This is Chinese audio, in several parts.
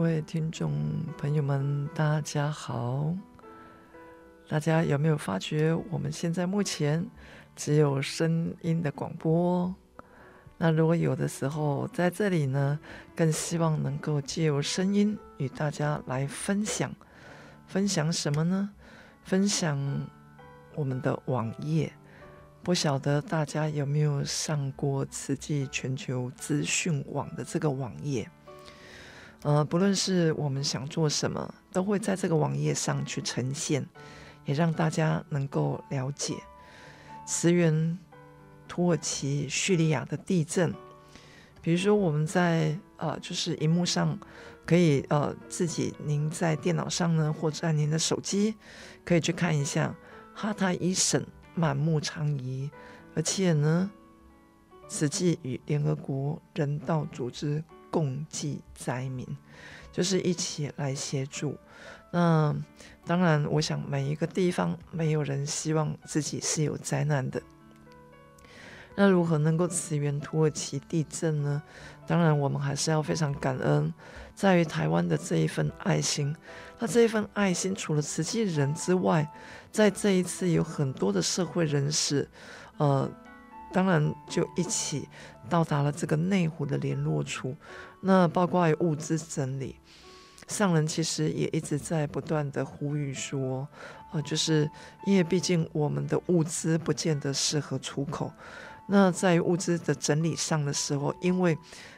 各位听众朋友们，大家好！大家有没有发觉，我们现在目前只有声音的广播？那如果有的时候在这里呢，更希望能够借由声音与大家来分享，分享什么呢？分享我们的网页。不晓得大家有没有上过慈济全球资讯网的这个网页？呃，不论是我们想做什么，都会在这个网页上去呈现，也让大家能够了解驰援。土耳其、叙利亚的地震，比如说我们在呃，就是荧幕上可以呃，自己您在电脑上呢，或者在您的手机可以去看一下哈塔伊省满目疮痍，而且呢，慈济与联合国人道组织共济灾民，就是一起来协助。那当然，我想每一个地方没有人希望自己是有灾难的。那如何能够驰援土耳其地震呢？当然，我们还是要非常感恩，在于台湾的这一份爱心。那这一份爱心，除了慈济人之外，在这一次有很多的社会人士，呃，当然就一起到达了这个内湖的联络处。那包括物资整理，上人其实也一直在不断的呼吁说，呃，就是因为毕竟我们的物资不见得适合出口。那在物资的整理上的时候，因为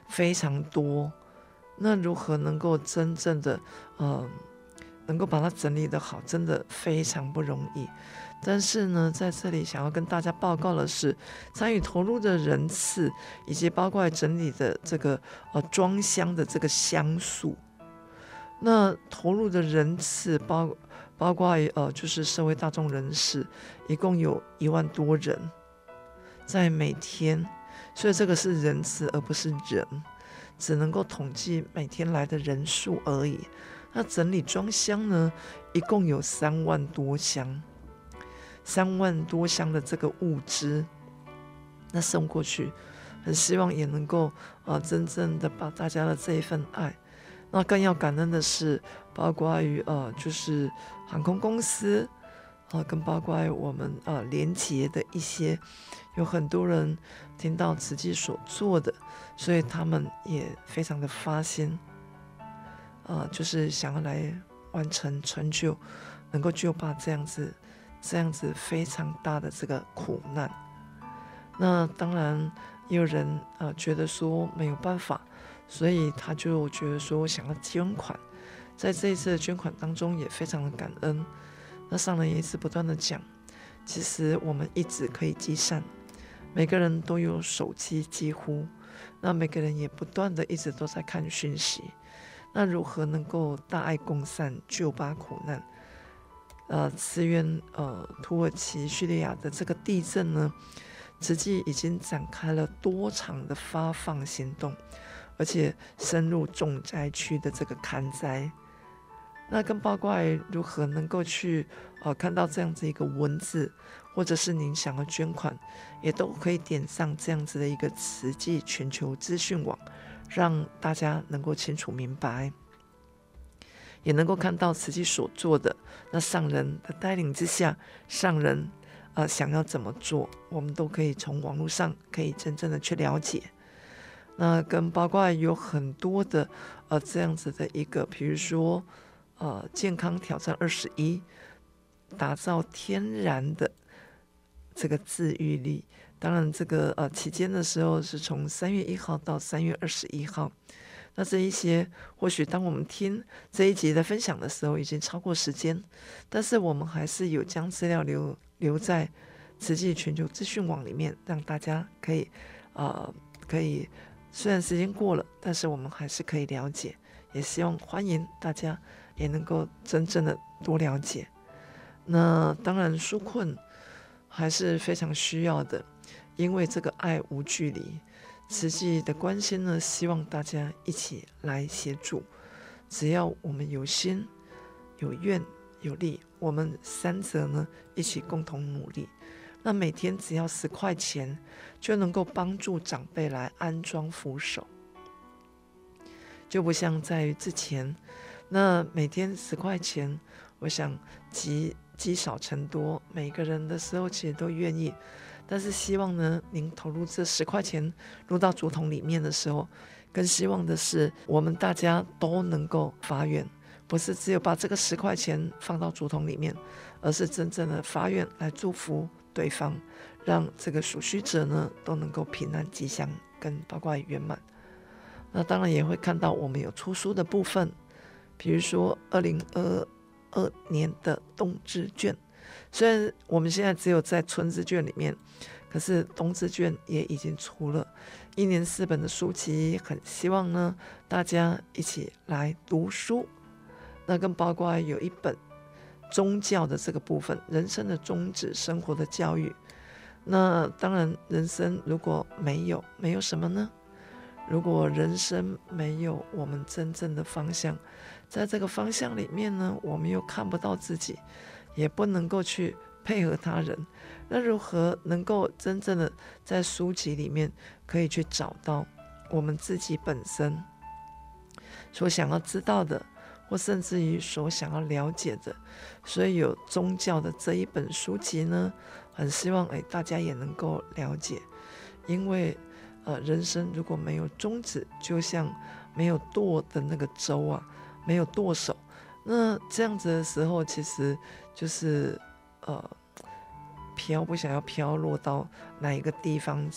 非常多，那如何能够真正的，呃，能够把它整理得好，真的非常不容易。但是呢，在这里想要跟大家报告的是，参与投入的人次，以及包括整理的这个呃装箱的这个箱数，那投入的人次包包括呃就是社会大众人士，一共有一万多人。在每天，所以这个是人次而不是人，只能够统计每天来的人数而已。那整理装箱呢，一共有三万多箱，三万多箱的这个物资，那送过去，很希望也能够啊，真正的把大家的这一份爱。那更要感恩的是，包括于呃，就是航空公司。啊，跟包括我们啊连接的一些，有很多人听到慈济所做的，所以他们也非常的发心，啊，就是想要来完成成就，能够救拔这样子这样子非常大的这个苦难。那当然也有人啊觉得说没有办法，所以他就觉得说想要捐款，在这一次的捐款当中也非常的感恩。那上人也一直不断的讲，其实我们一直可以积善，每个人都有手机，几乎，那每个人也不断的一直都在看讯息，那如何能够大爱共善，救拔苦难？呃，慈援呃土耳其、叙利亚的这个地震呢，慈济已经展开了多场的发放行动，而且深入重灾区的这个勘灾。那更包括如何能够去呃看到这样子一个文字，或者是您想要捐款，也都可以点上这样子的一个慈济全球资讯网，让大家能够清楚明白，也能够看到慈济所做的。那上人的带领之下，上人呃想要怎么做，我们都可以从网络上可以真正的去了解。那跟八卦有很多的呃这样子的一个，比如说。呃健康挑战二十一，打造天然的这个自愈力。当然，这个呃期间的时候是从三月一号到三月二十一号。那这一些或许当我们听这一集的分享的时候，已经超过时间，但是我们还是有将资料留留在慈济全球资讯网里面，让大家可以呃可以。虽然时间过了，但是我们还是可以了解，也希望欢迎大家也能够真正的多了解。那当然纾困还是非常需要的，因为这个爱无距离，慈济的关心呢，希望大家一起来协助。只要我们有心、有愿、有力，我们三者呢一起共同努力。那每天只要十块钱，就能够帮助长辈来安装扶手，就不像在之前，那每天十块钱，我想积积少成多，每个人的时候其实都愿意，但是希望呢，您投入这十块钱入到竹筒里面的时候，更希望的是我们大家都能够发愿，不是只有把这个十块钱放到竹筒里面，而是真正的发愿来祝福。对方，让这个属需者呢都能够平安吉祥，跟包括圆满。那当然也会看到我们有出书的部分，比如说二零二二年的冬至卷，虽然我们现在只有在春之卷里面，可是冬至卷也已经出了，一年四本的书籍，很希望呢大家一起来读书。那更包括有一本。宗教的这个部分，人生的宗旨，生活的教育。那当然，人生如果没有，没有什么呢？如果人生没有我们真正的方向，在这个方向里面呢，我们又看不到自己，也不能够去配合他人。那如何能够真正的在书籍里面可以去找到我们自己本身所想要知道的？或甚至于所想要了解的，所以有宗教的这一本书籍呢，很希望诶大家也能够了解，因为呃人生如果没有宗旨，就像没有舵的那个舟啊，没有舵手，那这样子的时候，其实就是呃飘不想要飘落到哪一个地方，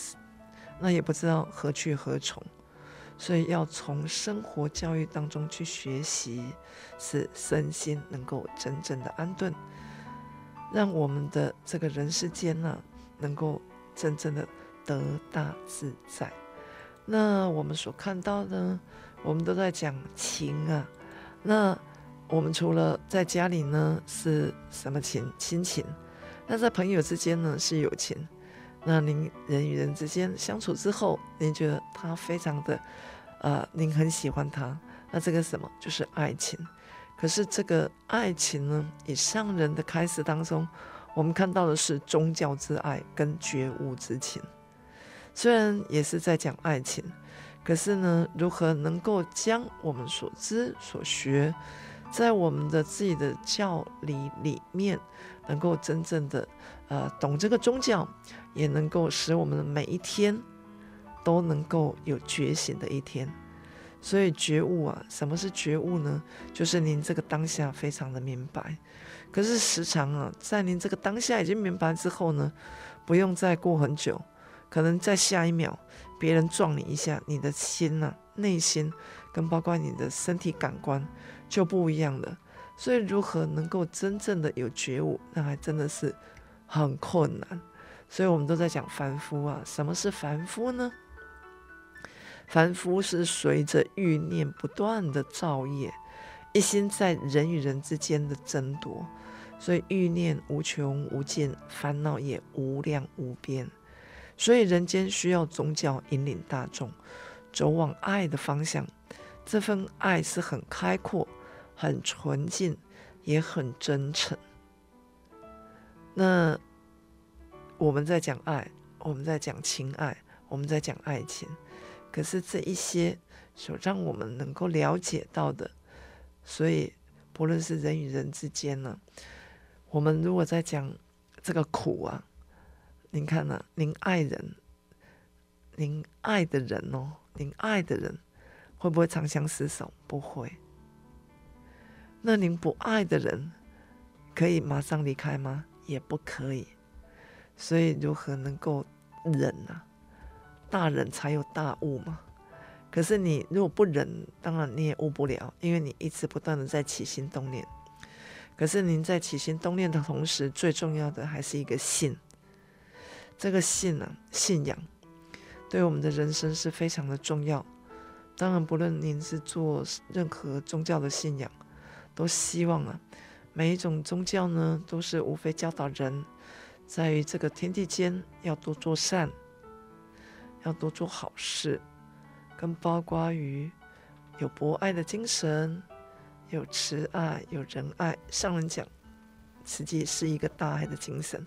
那也不知道何去何从。所以要从生活教育当中去学习，使身心能够真正的安顿，让我们的这个人世间呢，能够真正的得大自在。那我们所看到的，我们都在讲情啊。那我们除了在家里呢，是什么情？亲情。那在朋友之间呢，是友情。那您人与人之间相处之后，您觉得他非常的，呃，您很喜欢他，那这个什么就是爱情。可是这个爱情呢，以上人的开始当中，我们看到的是宗教之爱跟觉悟之情。虽然也是在讲爱情，可是呢，如何能够将我们所知所学，在我们的自己的教理里面，能够真正的呃懂这个宗教。也能够使我们的每一天都能够有觉醒的一天，所以觉悟啊，什么是觉悟呢？就是您这个当下非常的明白，可是时常啊，在您这个当下已经明白之后呢，不用再过很久，可能在下一秒别人撞你一下，你的心呐、内心跟包括你的身体感官就不一样了。所以如何能够真正的有觉悟，那还真的是很困难。所以我们都在讲凡夫啊，什么是凡夫呢？凡夫是随着欲念不断的造业，一心在人与人之间的争夺，所以欲念无穷无尽，烦恼也无量无边。所以人间需要宗教引领大众走往爱的方向，这份爱是很开阔、很纯净，也很真诚。那。我们在讲爱，我们在讲情爱，我们在讲爱情。可是这一些所让我们能够了解到的，所以不论是人与人之间呢，我们如果在讲这个苦啊，您看呢、您爱人，您爱的人哦，您爱的人会不会长相厮守？不会。那您不爱的人，可以马上离开吗？也不可以。所以如何能够忍呢、大忍才有大悟嘛。可是你如果不忍，当然你也悟不了，因为你一直不断的在起心动念。可是您在起心动念的同时，最重要的还是一个信。这个信呢、啊，信仰对我们的人生是非常的重要。当然，不论您是做任何宗教的信仰，都希望啊，每一种宗教呢，都是无非教导人，在于这个天地间要多做善，要多做好事，跟包括于有博爱的精神。有慈爱，有仁爱。上人讲，实际是一个大爱的精神，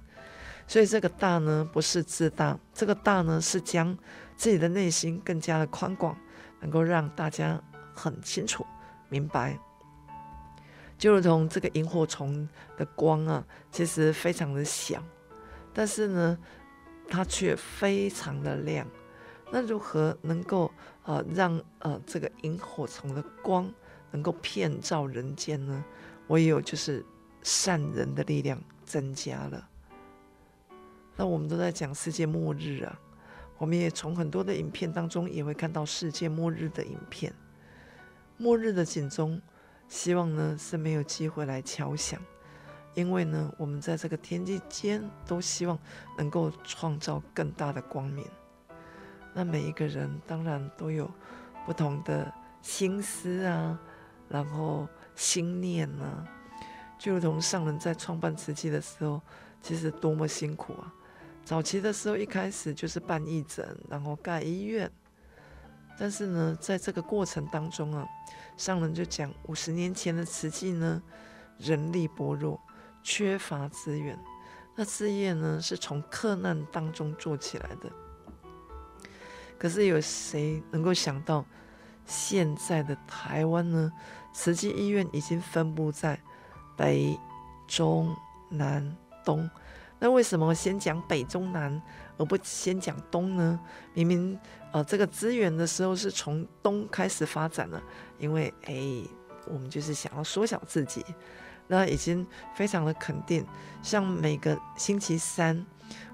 所以这个大呢，不是自大，这个大呢，是将自己的内心更加的宽广，能够让大家很清楚明白。就如同这个萤火虫的光啊，其实非常的小，但是呢，它却非常的亮。那如何能够呃让呃这个萤火虫的光，能够遍照人间呢？唯有就是善人的力量增加了。那我们都在讲世界末日啊，我们也从很多的影片当中也会看到世界末日的影片。末日的警钟，希望呢是没有机会来敲响，因为呢我们在这个天地间都希望能够创造更大的光明。那每一个人当然都有不同的心思啊。然后心念呢、啊，就如同上人在创办瓷器的时候，其实多么辛苦啊！早期的时候，一开始就是办义诊，然后盖医院。但是呢，在这个过程当中啊，上人就讲，五十年前的慈济呢，人力薄弱，缺乏资源。那事业呢，是从克难当中做起来的。可是有谁能够想到，现在的台湾呢？慈济医院已经分布在北、中、南、东。那为什么先讲北、中、南，而不先讲东呢？明明呃，这个资源的时候是从东开始发展了，因为哎，我们就是想要缩小自己。那已经非常的肯定，像每个星期三，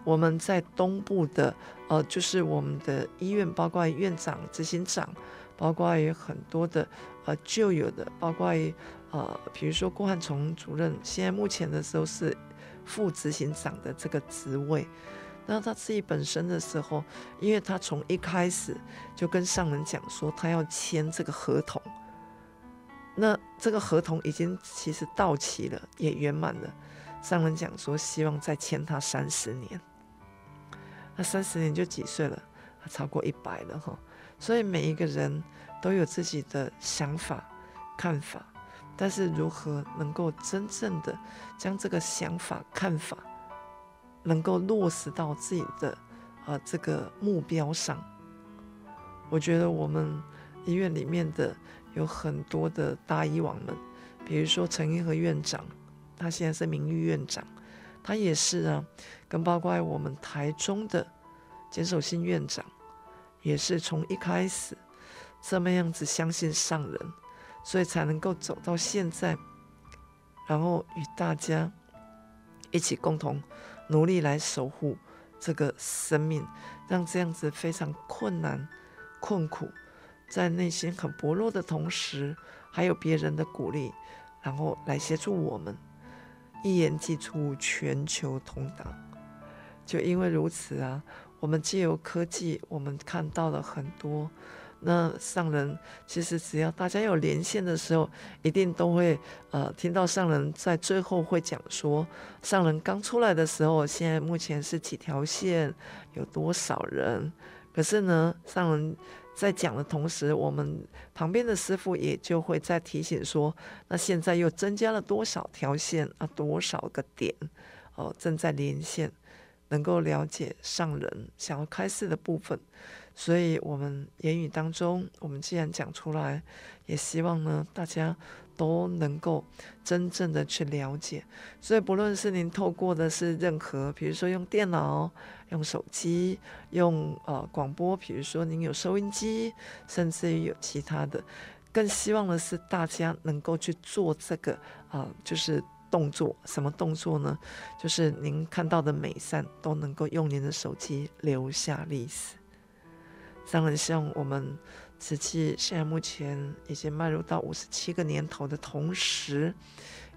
我们在东部的呃，就是我们的医院，包括院长、执行长。包括有很多的呃旧有的，包括于呃，比如说郭汉崇主任，现在目前的时候是副执行长的这个职位。那他自己本身的时候，因为他从一开始就跟上人讲说，他要签这个合同。那这个合同已经其实到期了，也圆满了。上人讲说，希望再签他三十年。那三十年就几岁了？他超过一百了哈。所以每一个人都有自己的想法、看法，但是如何能够真正的将这个想法、看法能够落实到自己的啊、这个目标上？我觉得我们医院里面的有很多的大医王们，比如说陈英和院长，他现在是名誉院长，他也是啊，跟包括我们台中的简守新院长。也是从一开始这么样子相信上人，所以才能够走到现在，然后与大家一起共同努力来守护这个生命，让这样子非常困难、困苦，在内心很薄弱的同时，还有别人的鼓励，然后来协助我们，一言既出，全球同档。就因为如此啊。我们借由科技，我们看到了很多。那上人其实只要大家有连线的时候，一定都会呃听到上人在最后会讲说，上人刚出来的时候，现在目前是几条线，有多少人。可是呢，上人在讲的同时，我们旁边的师傅也就会在提醒说，那现在又增加了多少条线啊，多少个点哦、正在连线。能够了解上人想要开示的部分，所以我们言语当中，我们既然讲出来，也希望呢大家都能够真正的去了解。所以不论是您透过的是任何，比如说用电脑、用手机、用呃广播，比如说您有收音机，甚至于有其他的，更希望的是大家能够去做这个啊、呃，就是动作。什么动作呢？就是您看到的美善都能够用您的手机留下历史。当然，像我们瓷器现在目前已经迈入到五十七个年头的同时，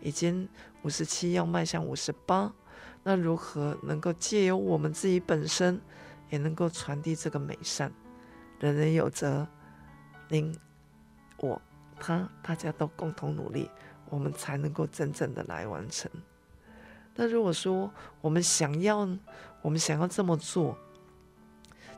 已经五十七要迈向五十八。那如何能够借由我们自己本身，也能够传递这个美善？人人有责，您、我、他，大家都共同努力，我们才能够真正的来完成。那如果说我们想要，我们想要这么做，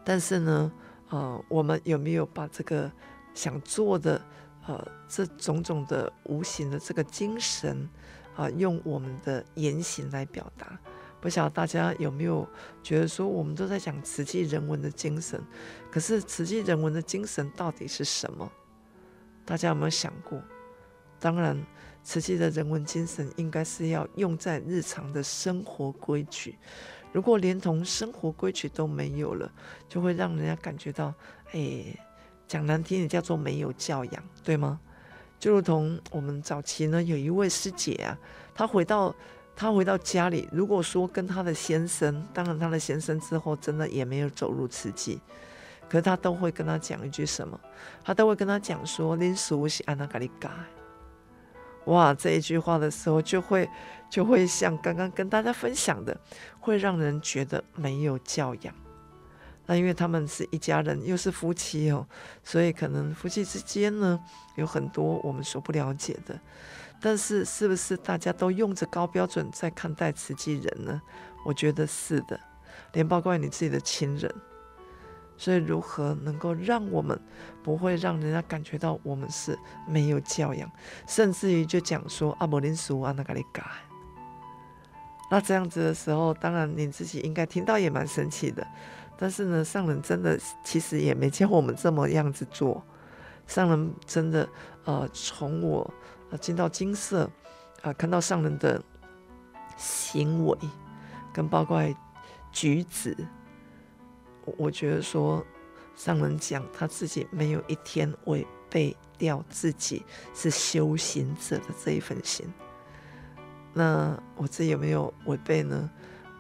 但是呢，呃，我们有没有把这个想做的，呃，这种种的无形的这个精神，啊、用我们的言行来表达？不晓得大家有没有觉得说，我们都在讲慈济人文的精神，可是慈济人文的精神到底是什么？大家有没有想过？当然，慈济的人文精神应该是要用在日常的生活规矩。如果连同生活规矩都没有了，就会让人家感觉到，哎，讲难听点叫做没有教养，对吗？就如同我们早期呢，有一位师姐啊，她回到。她回到家里，如果说跟她的先生，当然他的先生之后真的也没有走入慈济，可是她都会跟他讲一句什么？她都会跟他讲说：“恁师父是安那甲你教。”哇，这一句话的时候，就会就会像刚刚跟大家分享的，会让人觉得没有教养。那因为他们是一家人，又是夫妻哦，所以可能夫妻之间呢，有很多我们所不了解的。但是，是不是大家都用着高标准在看待慈济人呢？我觉得是的，连包括你自己的亲人。所以，如何能够让我们不会让人家感觉到我们是没有教养，甚至于就讲说阿伯林叔啊，那个你改。那这样子的时候，当然你自己应该听到也蛮生气的。但是呢，上人真的其实也没教我们这么样子做。上人真的，呃，从我。啊，进到金色，啊，看到上人的行为，跟包括举止，我觉得说，上人讲他自己没有一天违背掉自己是修行者的这一份心。那我自己有没有违背呢？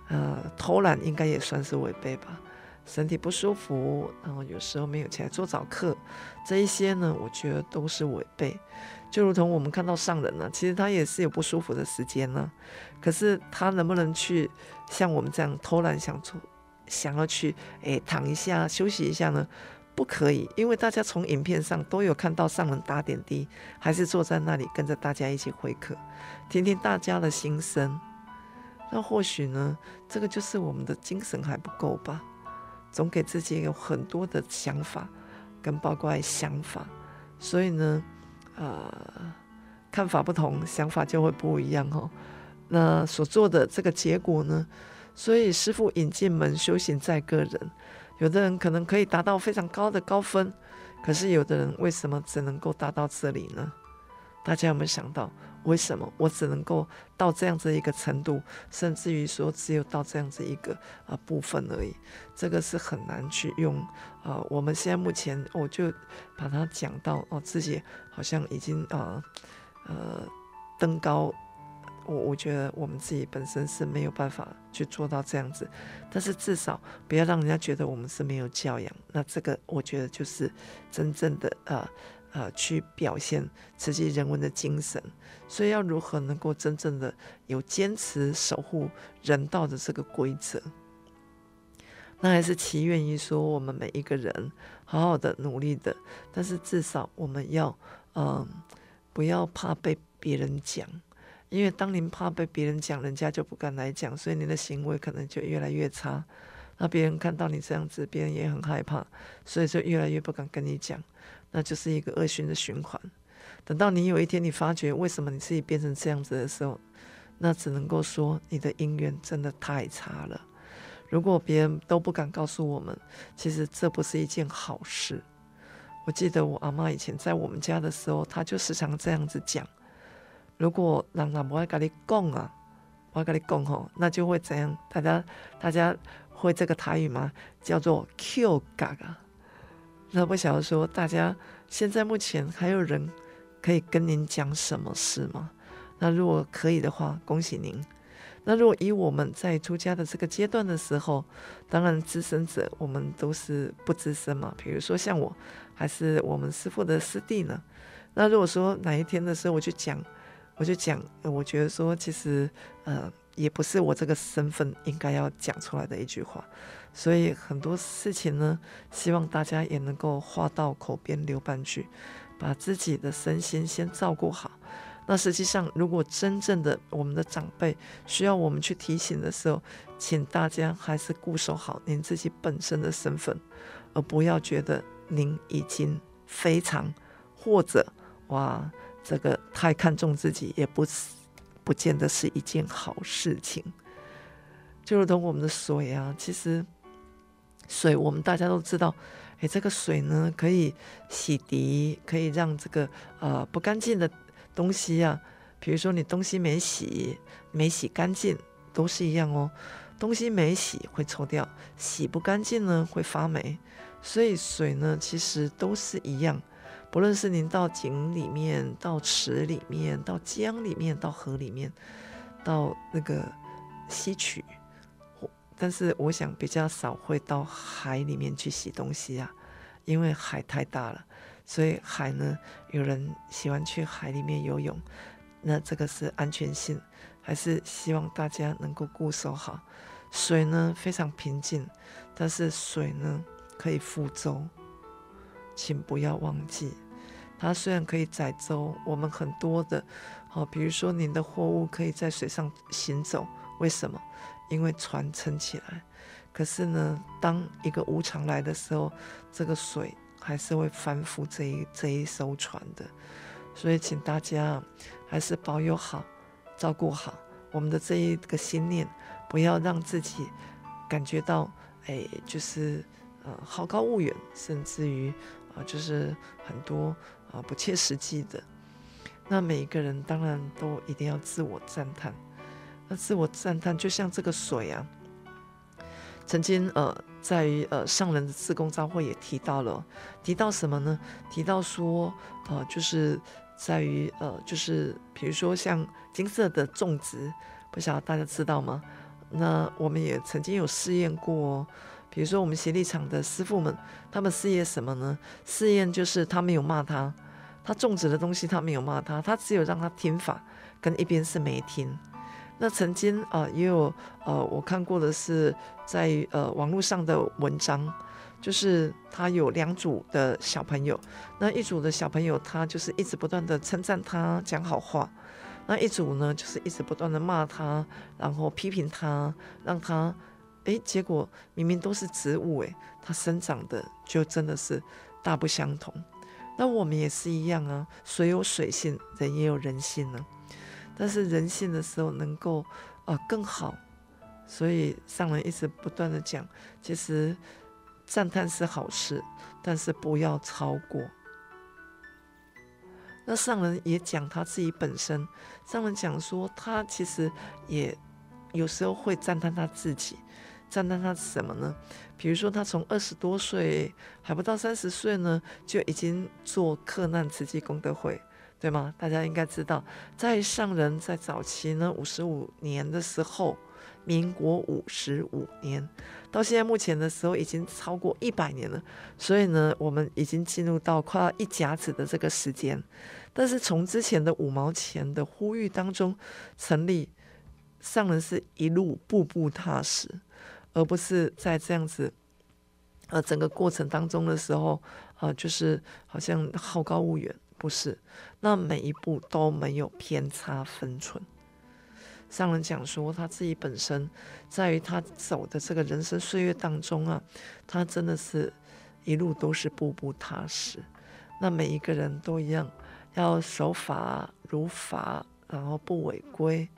呃，偷懒应该也算是违背吧。身体不舒服，然后有时候没有起来做早课，这一些呢，我觉得都是违背。就如同我们看到上人呢、其实他也是有不舒服的时间呢、可是他能不能去像我们这样偷懒想做，想要去诶躺一下休息一下呢？不可以，因为大家从影片上都有看到上人打点滴，还是坐在那里跟着大家一起会客，听听大家的心声。那或许呢，这个就是我们的精神还不够吧。总给自己有很多的想法，跟包括想法，所以呢，呃，看法不同，想法就会不一样哦。那所做的这个结果呢，所以师傅引进门，修行在个人。有的人可能可以达到非常高的高分，可是有的人为什么只能够达到这里呢？大家有没有想到？为什么我只能够到这样子一个程度，甚至于说只有到这样子一个啊部分而已？这个是很难去用啊。我们现在目前我就把它讲到哦，自己好像已经啊呃登高，我我觉得我们自己本身是没有办法去做到这样子，但是至少不要让人家觉得我们是没有教养。那这个我觉得就是真正的啊。呃，去表现慈济人文的精神，所以要如何能够真正的有坚持守护人道的这个规则？那还是祈愿于说，我们每一个人好好的努力的，但是至少我们要，嗯、呃，不要怕被别人讲，因为当您怕被别人讲，人家就不敢来讲，所以您的行为可能就越来越差。那别人看到你这样子，别人也很害怕，所以就越来越不敢跟你讲。那就是一个恶性的循环。等到你有一天你发觉为什么你自己变成这样子的时候，那只能够说你的因缘真的太差了。如果别人都不敢告诉我们，其实这不是一件好事。我记得我阿妈以前在我们家的时候，她就时常这样子讲：如果人家不爱跟你讲啊，不爱跟你讲吼，那就会怎样？大家大家会这个台语吗？叫做 Q 嘎嘎。那不晓得说，大家现在目前还有人可以跟您讲什么事吗？那如果可以的话，恭喜您。那如果以我们在出家的这个阶段的时候，当然资深者我们都是不资深嘛。比如说像我，还是我们师父的师弟呢。那如果说哪一天的时候我去讲，我就讲，我觉得说其实呃也不是我这个身份应该要讲出来的一句话。所以很多事情呢，希望大家也能够话到口边留半句，把自己的身心先照顾好。那实际上，如果真正的我们的长辈需要我们去提醒的时候，请大家还是固守好您自己本身的身份，而不要觉得您已经非常或者哇，这个太看重自己，也不是不见得是一件好事情。就如同我们的水啊，其实水我们大家都知道，诶，这个水呢可以洗涤，可以让这个呃不干净的。东西、啊，比如说你东西没洗，没洗干净，都是一样哦。东西没洗会臭掉，洗不干净呢会发霉。所以水呢，其实都是一样。不论是您到井里面、到池里面、到江里面、到河里面、到那个溪渠，但是我想比较少会到海里面去洗东西啊，因为海太大了。所以海呢，有人喜欢去海里面游泳，那这个是安全性，还是希望大家能够固守好。水呢非常平静，但是水呢可以覆舟，请不要忘记，它虽然可以载舟，我们很多的，好，比如说您的货物可以在水上行走，为什么？因为船撑起来。可是呢，当一个无常来的时候，这个水。还是会翻覆这一这一艘船的，所以请大家还是保有好、照顾好我们的这一个心念，不要让自己感觉到哎，就是呃好高骛远，甚至于就是很多啊、不切实际的。那每一个人当然都一定要自我赞叹，那自我赞叹就像这个水啊。曾经呃，在于呃上人的自公招会也提到了，提到什么呢？提到说呃，就是在于呃，就是比如说像金色的种植，不晓得大家知道吗？那我们也曾经有试验过，比如说我们协力厂的师傅们，他们试验什么呢？试验就是他没有骂他，他种植的东西他没有骂他，他只有让他听法，跟一边是没听。那曾经啊、也有呃，我看过的是在呃网络上的文章，就是他有两组的小朋友，那一组的小朋友他就是一直不断的称赞他，讲好话，那一组呢就是一直不断的骂他，然后批评他，让他哎，结果明明都是植物哎，它生长的就真的是大不相同。那我们也是一样啊，水有水性，人也有人性呢。但是人性的时候能够啊、呃、更好，所以上人一直不断的讲，其实赞叹是好事，但是不要超过。那上人也讲他自己本身，上人讲说他其实也有时候会赞叹他自己，赞叹他什么呢？比如说他从二十多岁还不到三十岁呢，就已经做克难慈济功德会。对吗？大家应该知道，在上人在早期呢，五十五年的时候，民国五十五年，到现在目前的时候已经超过一百年了。所以呢，我们已经进入到快要一甲子的这个时间。但是从之前的五毛钱的呼吁当中成立，上人是一路步步踏实，而不是在这样子，呃，整个过程当中的时候，啊、呃，就是好像好高骛远。不是，那每一步都没有偏差分寸。上人讲说，他自己本身在于他走的这个人生岁月当中啊，他真的是一路都是步步踏实。那每一个人都一样，要守法如法，然后不违规。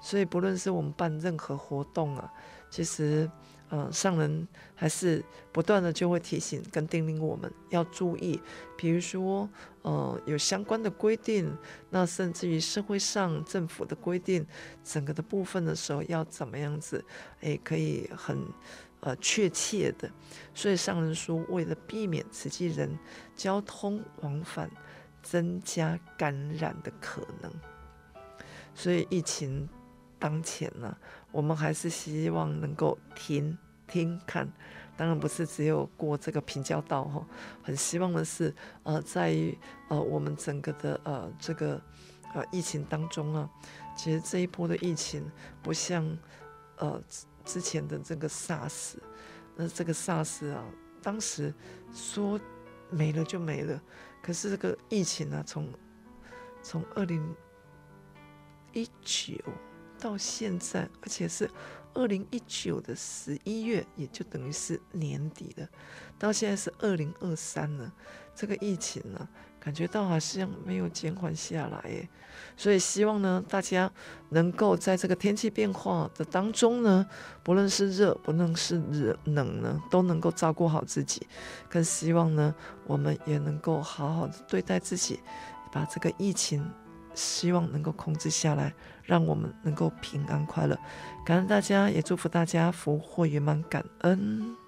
所以不论是我们办任何活动啊，其实。嗯，上人还是不断的就会提醒跟叮咛我们要注意，比如说，呃，有相关的规定，那甚至于社会上政府的规定，整个的部分的时候要怎么样子，诶，可以很，呃确切的。所以上人说，为了避免慈济人交通往返增加感染的可能，所以疫情当前呢、我们还是希望能够听听看。当然不是只有过这个平交道哈，很希望的是，呃，在于呃我们整个的呃这个呃疫情当中啊，其实这一波的疫情不像呃之前的这个 SARS，那这个 SARS 啊，当时说没了就没了，可是这个疫情呢、啊，从从二零一九到现在，而且是。二零一九的十一月，也就等于是年底了，到现在是二零二三了。这个疫情呢，感觉到好像没有减缓下来耶。所以希望呢，大家能够在这个天气变化的当中呢，不论是热，不论是冷呢，都能够照顾好自己。更希望呢，我们也能够好好的对待自己，把这个疫情。希望能够控制下来，让我们能够平安快乐。感恩大家，也祝福大家福祸圆满，感恩。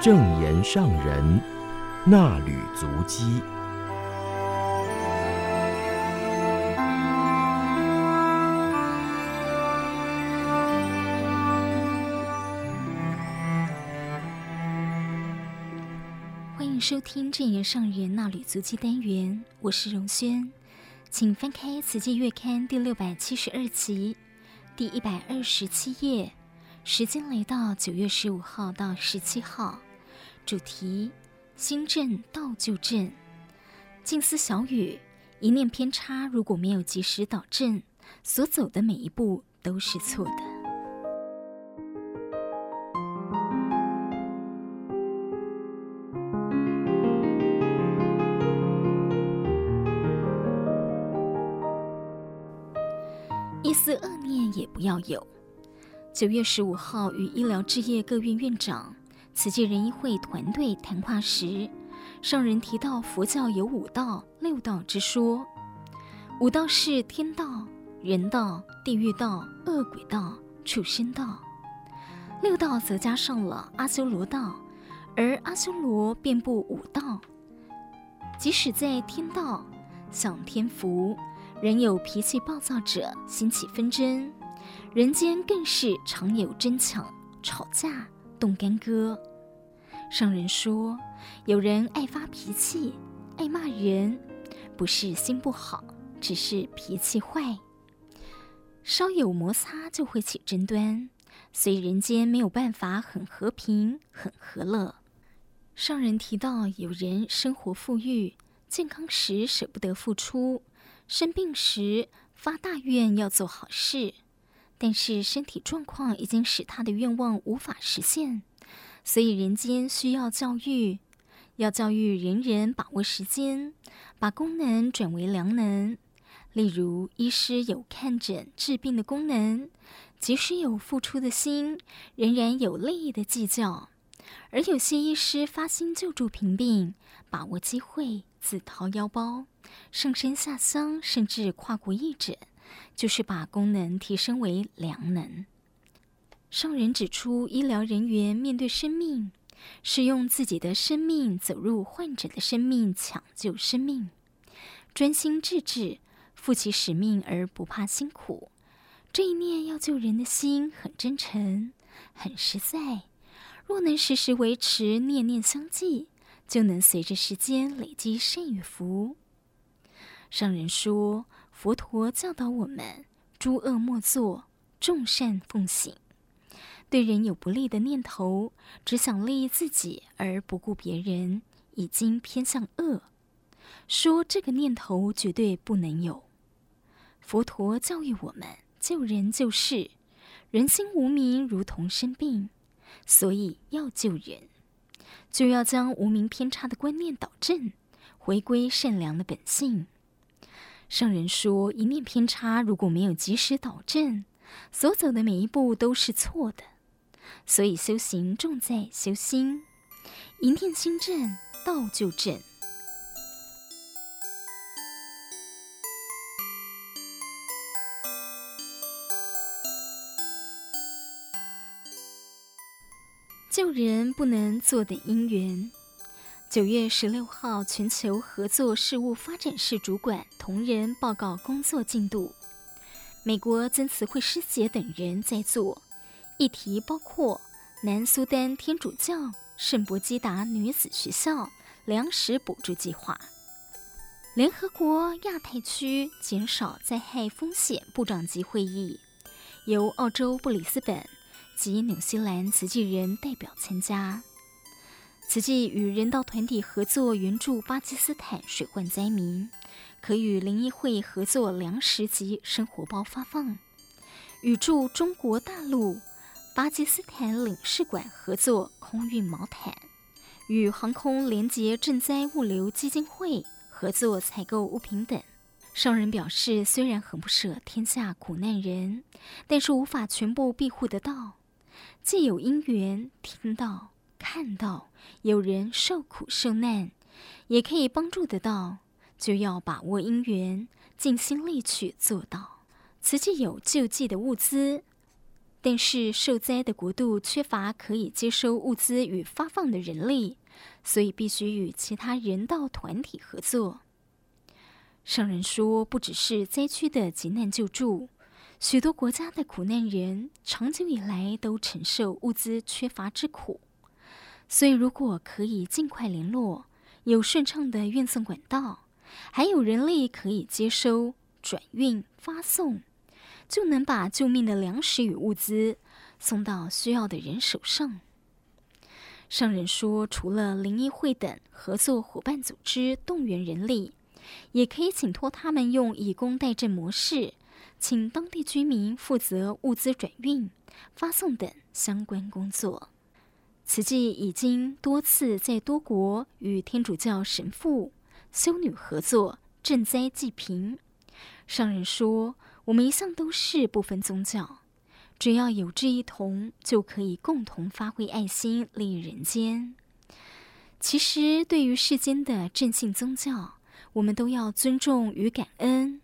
证严上人那履足迹。欢迎收听正言上人那履足迹单元，我是荣轩，请翻开《慈济月刊》第六百七十二期。第一百二十七页，时间来到九月十五号到十七号，主题：心正道就正。静思小雨：一念偏差，如果没有及时导正，所走的每一步都是错的。一丝恶念也不要有。九月十五号，与医疗置业各院院长、慈济人医会团队谈话时，上人提到佛教有五道、六道之说。五道是天道、人道、地狱道、恶鬼道、畜生道；六道则加上了阿修罗道，而阿修罗遍布五道。即使在天道享天福。人有脾气暴躁者，兴起纷争；人间更是常有争抢、吵架、动干戈。上人说，有人爱发脾气、爱骂人，不是心不好，只是脾气坏。稍有摩擦就会起争端，所以人间没有办法很和平、很和乐。上人提到，有人生活富裕、健康时舍不得付出。生病时发大愿要做好事，但是身体状况已经使他的愿望无法实现，所以人间需要教育，要教育人人把握时间，把功能转为良能。例如，医师有看诊治病的功能，即使有付出的心，仍然有利益的计较；而有些医师发心救助贫病，把握机会自掏腰包。上山下乡，甚至跨国义诊，就是把功能提升为良能。上人指出，医疗人员面对生命，是用自己的生命走入患者的生命，抢救生命，专心致志，负起使命而不怕辛苦。这一念要救人的心很真诚，很实在。若能时时维持，念念相继，就能随着时间累积善与福。上人说，佛陀教导我们：诸恶莫作，众善奉行。对人有不利的念头，只想利益自己而不顾别人，已经偏向恶。说这个念头绝对不能有。佛陀教育我们：救人救世，人心无明如同生病，所以要救人，就要将无明偏差的观念导正，回归善良的本性。上人说：“一念偏差，如果没有及时导正，所走的每一步都是错的。所以修行重在修心，一念心正，道就正。救人不能坐等因缘。”九月十六号，全球合作事务发展室主管同仁报告工作进度。美国曾慈慧师姐等人在座，议题包括南苏丹天主教圣伯基达女子学校粮食补助计划。联合国亚太区减少灾害风险部长级会议，由澳洲布里斯本及纽西兰慈济人代表参加。慈济与人道团体合作援助巴基斯坦水患灾民，可与林医会合作粮食及生活包发放；与驻中国大陆巴基斯坦领事馆合作空运毛毯；与航空联结赈灾物流基金会合作采购物品等。商人表示，虽然很不舍天下苦难人，但是无法全部庇护得到，既有因缘听到。看到有人受苦受难，也可以帮助得到，就要把握因缘，尽心力去做到。慈济有救济的物资，但是受灾的国度缺乏可以接收物资与发放的人力，所以必须与其他人道团体合作。上人说，不只是灾区的急难救助，许多国家的苦难人长久以来都承受物资缺乏之苦，所以如果可以尽快联络，有顺畅的运送管道，还有人力可以接收、转运、发送。就能把救命的粮食与物资送到需要的人手上。上人说，除了灵医会等合作伙伴组织动员人力，也可以请托他们用以工代赈模式，请当地居民负责物资转运、发送等相关工作。慈济已经多次在多国与天主教神父、修女合作赈灾济贫。上人说。我们一向都是不分宗教，只要有志一同，就可以共同发挥爱心，利益人间。其实，对于世间的正信宗教，我们都要尊重与感恩。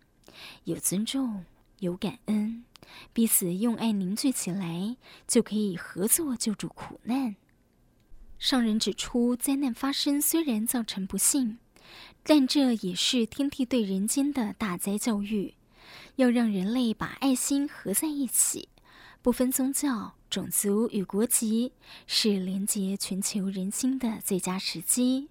有尊重，有感恩，彼此用爱凝聚起来，就可以合作救助苦难。上人指出，灾难发生虽然造成不幸，但这也是天地对人间的大灾教育。要让人类把爱心合在一起，不分宗教、种族与国籍，是连结全球人心的最佳时机。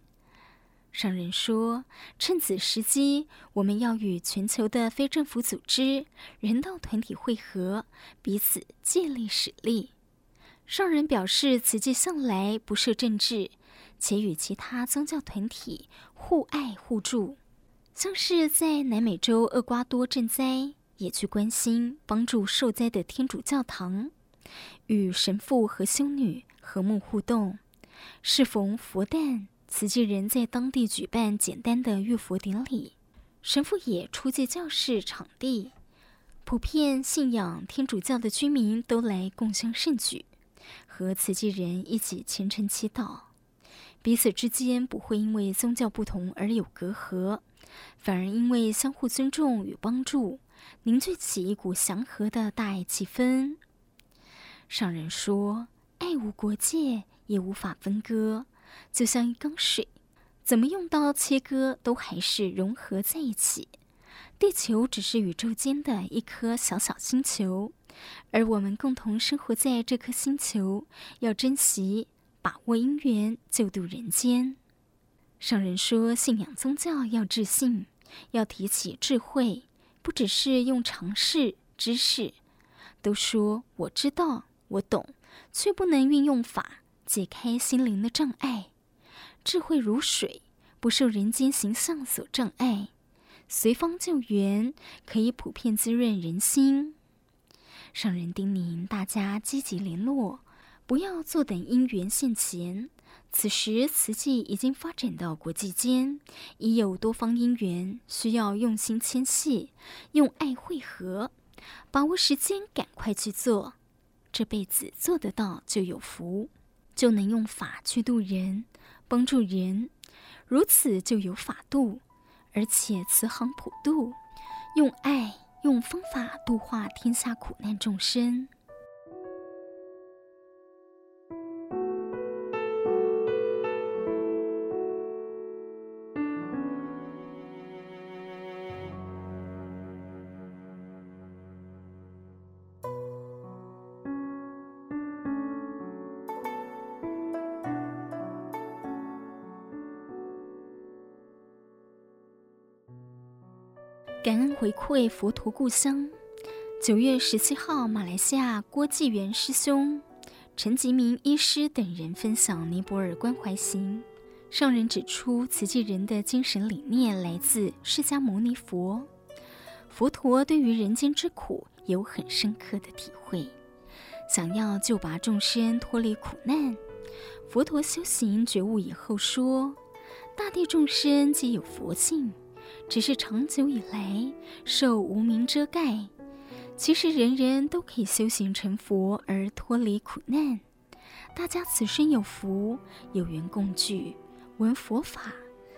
上人说，趁此时机，我们要与全球的非政府组织、人道团体会合，彼此借力使力。上人表示，慈济向来不设政治，且与其他宗教团体互爱互助。像是在南美洲厄瓜多赈灾，也去关心帮助受灾的天主教堂，与神父和修女和睦互动。适逢佛诞，慈济人在当地举办简单的浴佛典礼，神父也出借教室场地，普遍信仰天主教的居民都来共襄盛举，和慈济人一起虔诚祈祷，彼此之间不会因为宗教不同而有隔阂。反而因为相互尊重与帮助，凝聚起一股祥和的大爱气氛。上人说：“爱无国界，也无法分割，就像一缸水，怎么用刀切割都还是融合在一起。地球只是宇宙间的一颗小小星球，而我们共同生活在这颗星球，要珍惜，把握因缘，救度人间。”上人说：“信仰宗教要自信，要提起智慧，不只是用常识知识。都说我知道，我懂，却不能运用法解开心灵的障碍。智慧如水，不受人间形象所障碍，随方救援，可以普遍滋润人心。”上人叮咛大家积极联络，不要坐等因缘现前。此时，慈济已经发展到国际间，已有多方因缘，需要用心牵系，用爱汇合，把握时间，赶快去做。这辈子做得到就有福，就能用法去度人，帮助人，如此就有法度，而且慈航普渡，用爱用方法度化天下苦难众生。回馈佛陀故乡。九月十七号，马来西亚郭继元师兄、陈吉明医师等人分享尼泊尔关怀行。上人指出，慈济人的精神理念来自释迦牟尼佛。佛陀对于人间之苦有很深刻的体会，想要救拔众生脱离苦难。佛陀修行觉悟以后说：“大地众生皆有佛性。”只是长久以来受无明遮盖，其实人人都可以修行成佛而脱离苦难。大家此生有福，有缘共聚，闻佛法，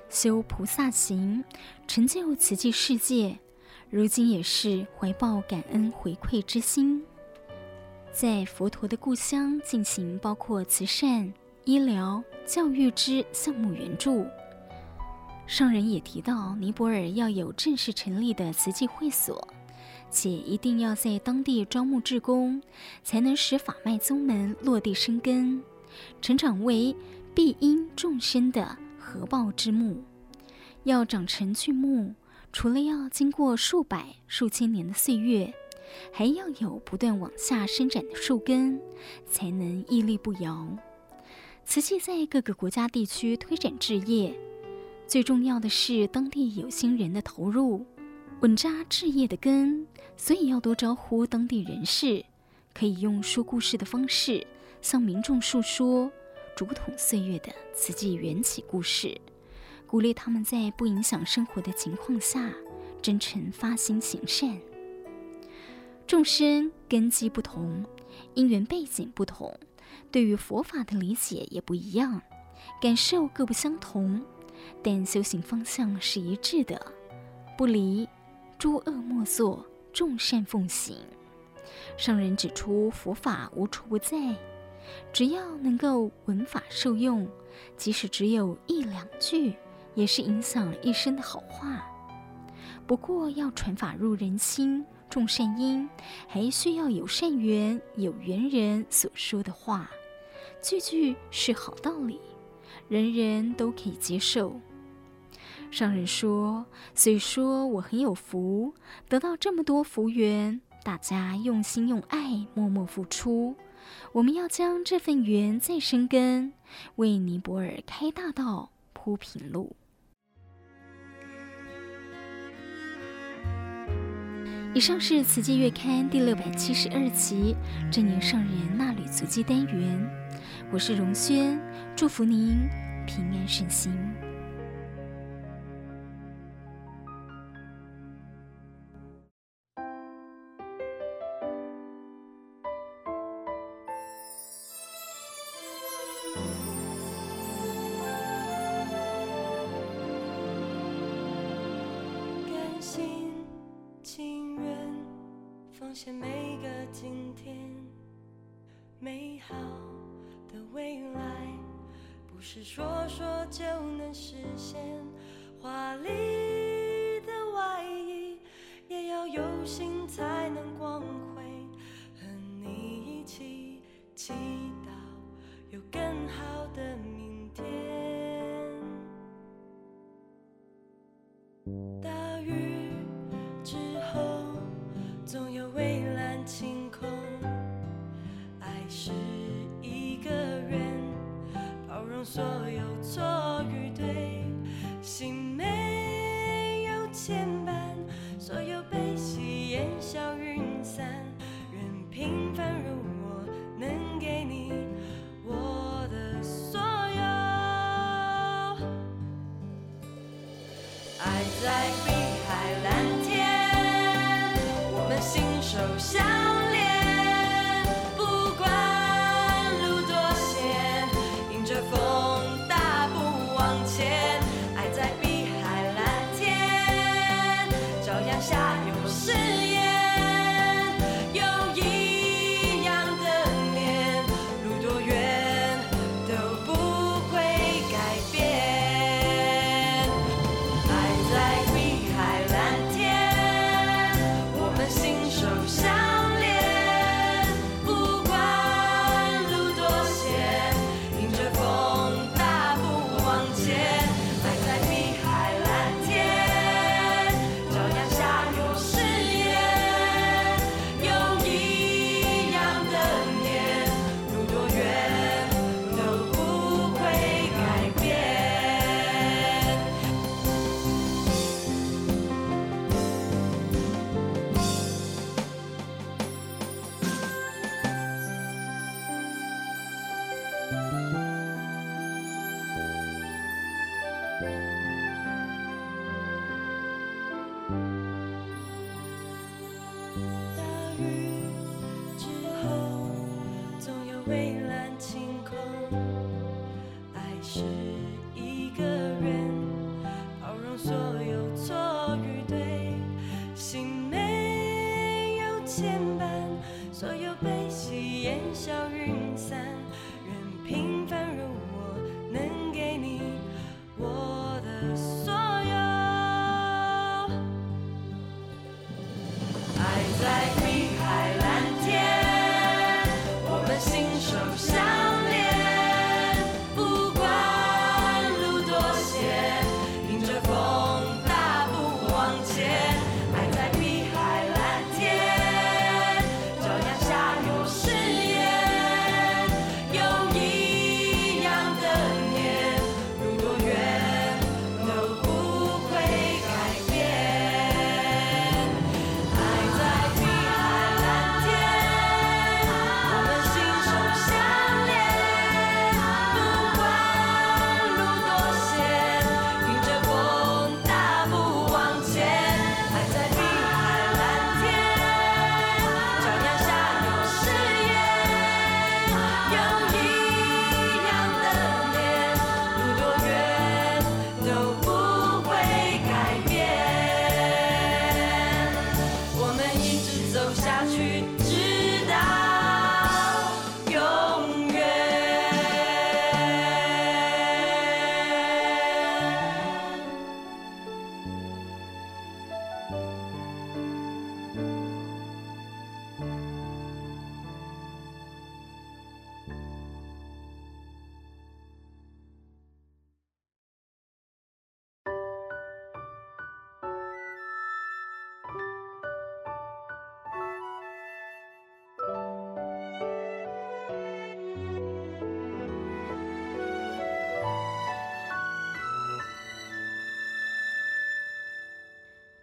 修菩萨行，成就此际世界。如今也是怀抱感恩回馈之心。在佛陀的故乡进行包括慈善、医疗、教育之项目援助。上人也提到，尼泊尔要有正式成立的慈济会所，且一定要在当地招募志工，才能使法脉宗门落地生根，成长为庇荫众生的合抱之木。要长成巨木，除了要经过数百、数千年的岁月，还要有不断往下伸展的树根，才能屹立不摇。慈济在各个国家地区推展志业。最重要的是当地有心人的投入，稳扎置业的根，所以要多招呼当地人士，可以用说故事的方式向民众述说竹筒岁月的慈济缘起故事，鼓励他们在不影响生活的情况下，真诚发心行善。众生根基不同，因缘背景不同，对于佛法的理解也不一样，感受各不相同。但修行方向是一致的，不离诸恶莫作，众善奉行。圣人指出，佛法无处不在，只要能够闻法受用，即使只有一两句，也是影响一生的好话。不过，要传法入人心，种善因，还需要有善缘、有缘人所说的话，句句是好道理。人人都可以接受。上人说：“虽说我很有福，得到这么多福缘，大家用心用爱，默默付出。我们要将这份缘再生根，为尼泊尔开大道，铺平路。”以上是《慈济月刊》第六百七十二期证严上人纳履足迹单元。我是荣轩，祝福您平安顺心。是说说就能实现，华丽的外衣也要有心才能光辉。和你一起祈祷有更好的明天。大雨所有错与对，心没有牵绊，所有悲喜烟消云散，愿平凡如我，能给你我的所有。爱在碧海蓝天，我们心手相。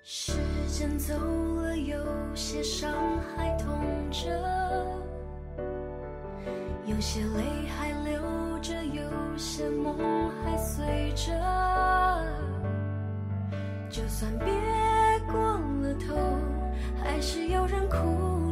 时间走了有些伤还痛着有些泪还流着有些梦还随着。就算别过了头还是有人哭。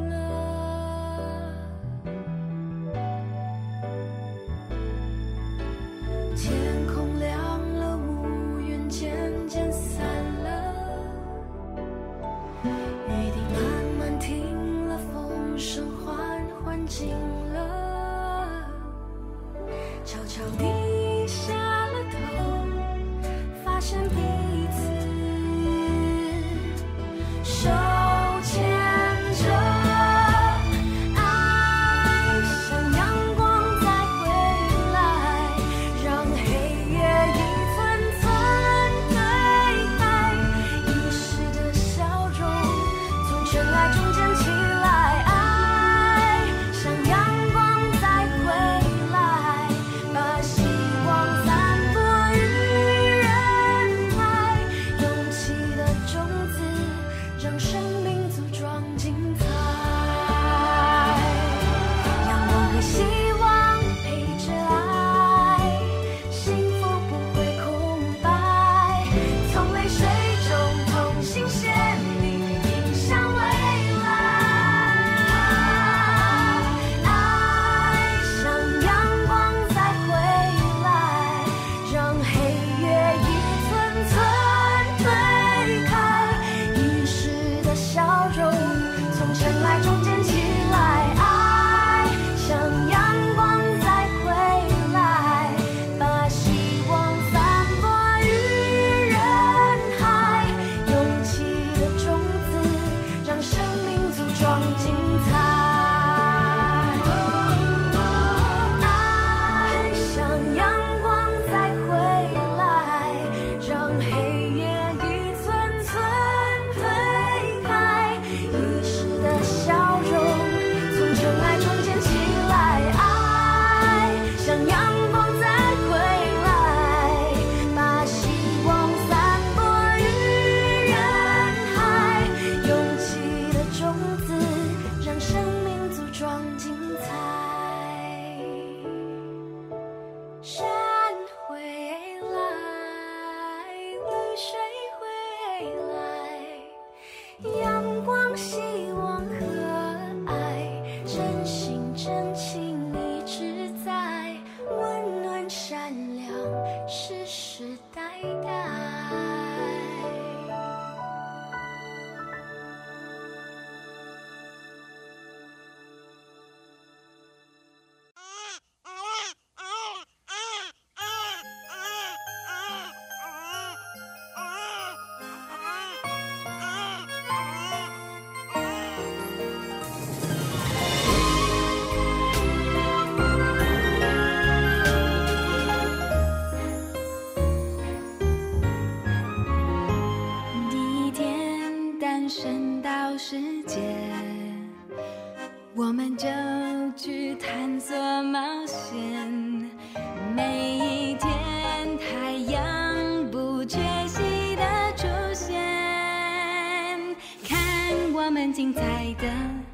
精彩的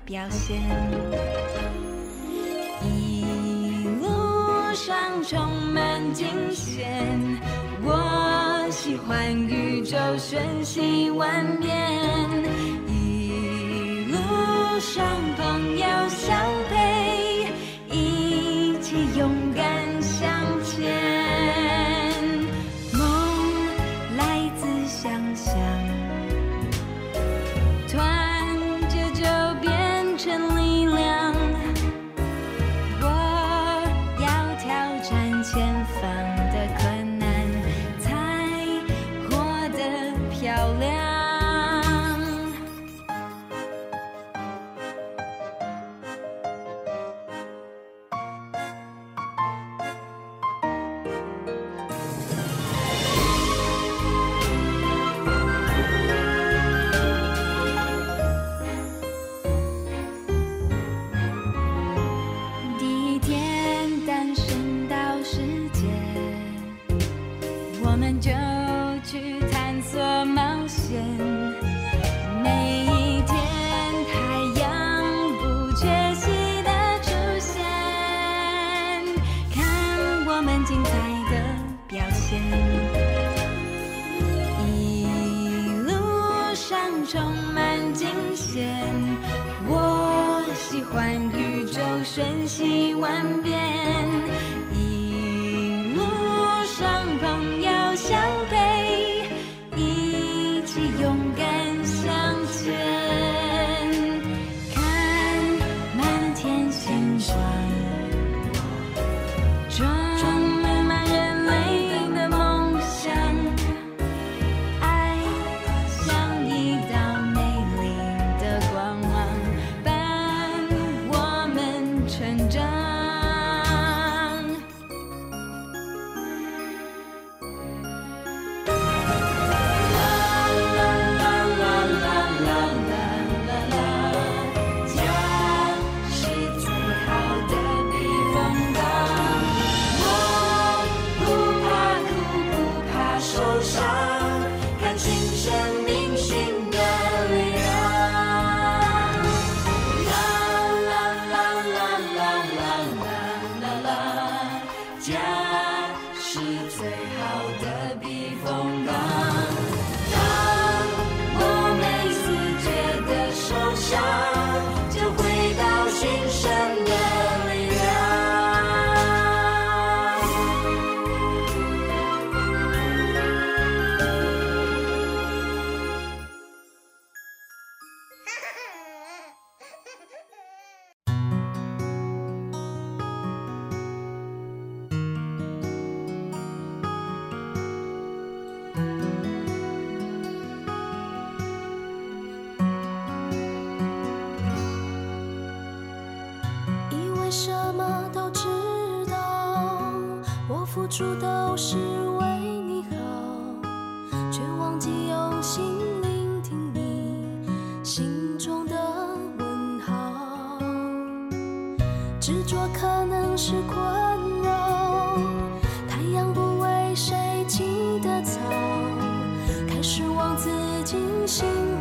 表现。一路上充满惊险，我喜欢宇宙瞬息万变。一路上朋友笑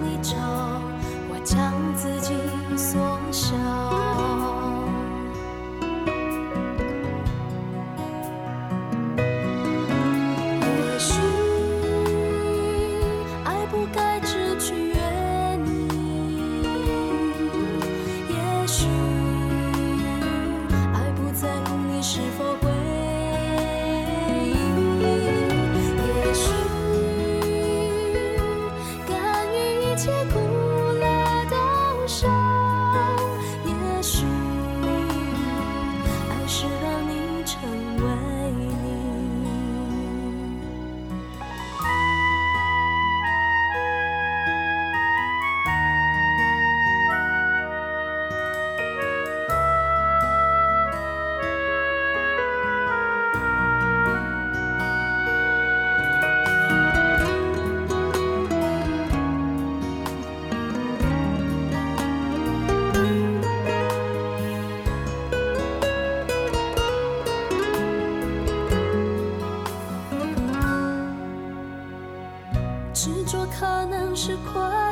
你找我将自己缩小。是困。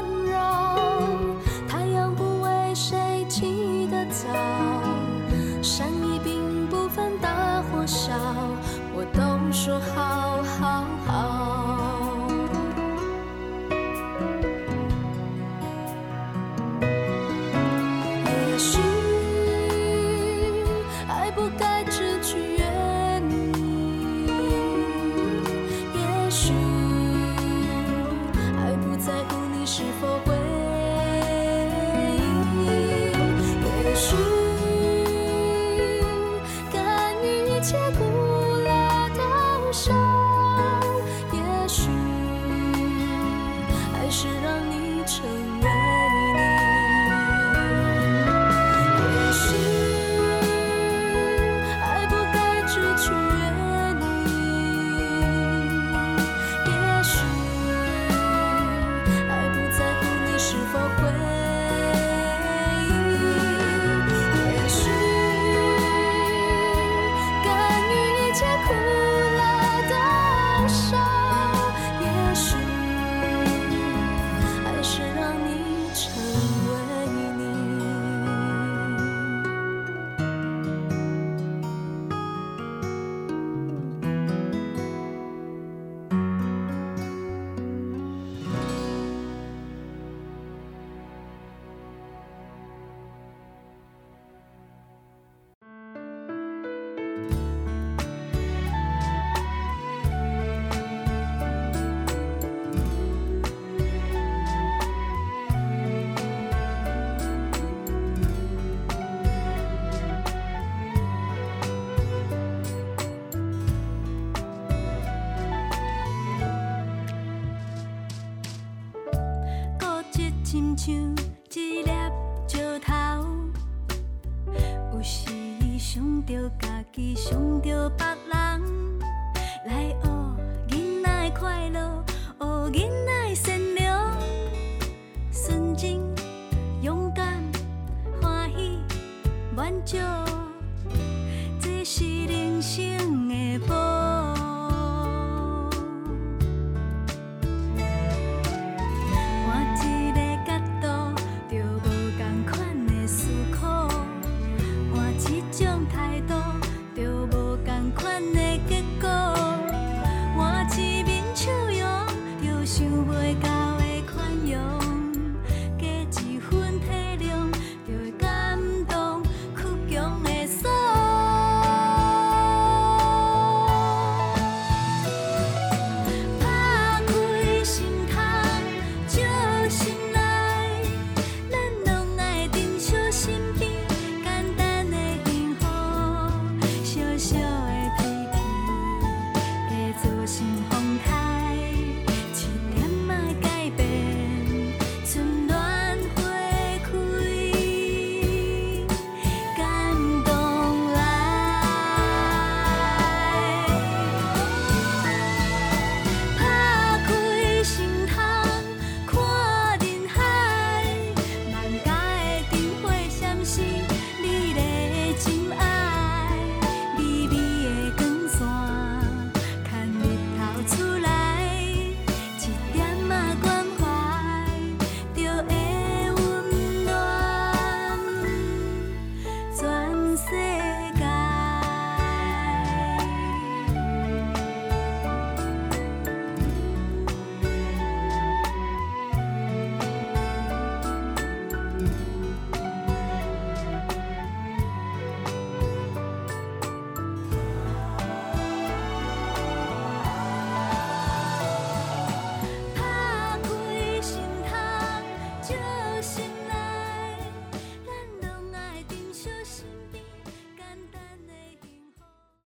一切不